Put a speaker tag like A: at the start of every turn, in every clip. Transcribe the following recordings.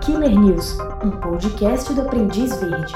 A: Killer News, um podcast do Aprendiz Verde.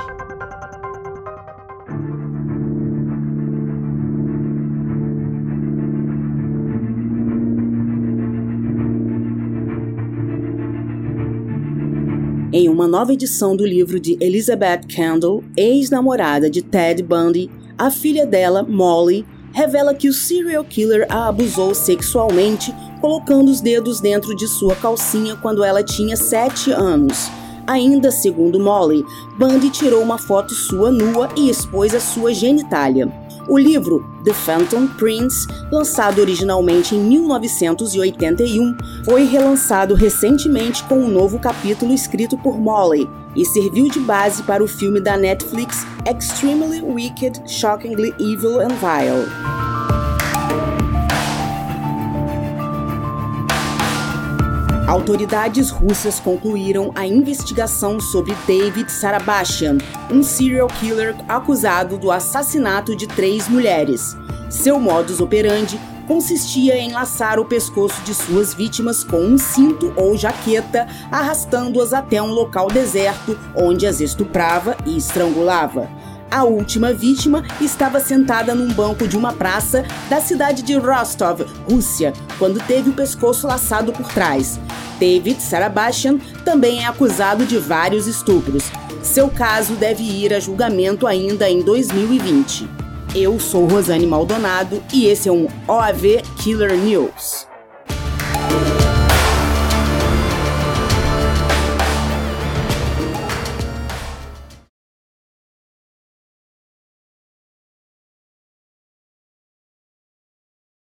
B: Em uma nova edição do livro de Elizabeth Kendall, ex-namorada de Ted Bundy, a filha dela, Molly, revela que o serial killer a abusou sexualmente, colocando os dedos dentro de sua calcinha quando ela tinha 7 anos. Ainda segundo Molly, Bundy tirou uma foto sua nua e expôs a sua genitália. O livro The Phantom Prince, lançado originalmente em 1981, foi relançado recentemente com um novo capítulo escrito por Molly e serviu de base para o filme da Netflix Extremely Wicked, Shockingly Evil and Vile. Autoridades russas concluíram a investigação sobre David Sarabashian, um serial killer acusado do assassinato de três mulheres. Seu modus operandi consistia em laçar o pescoço de suas vítimas com um cinto ou jaqueta, arrastando-as até um local deserto onde as estuprava e estrangulava. A última vítima estava sentada num banco de uma praça da cidade de Rostov, Rússia, quando teve o pescoço laçado por trás. David Sarabashian também é acusado de vários estupros. Seu caso deve ir a julgamento ainda em 2020. Eu sou Rosane Maldonado e esse é um OAV Killer News.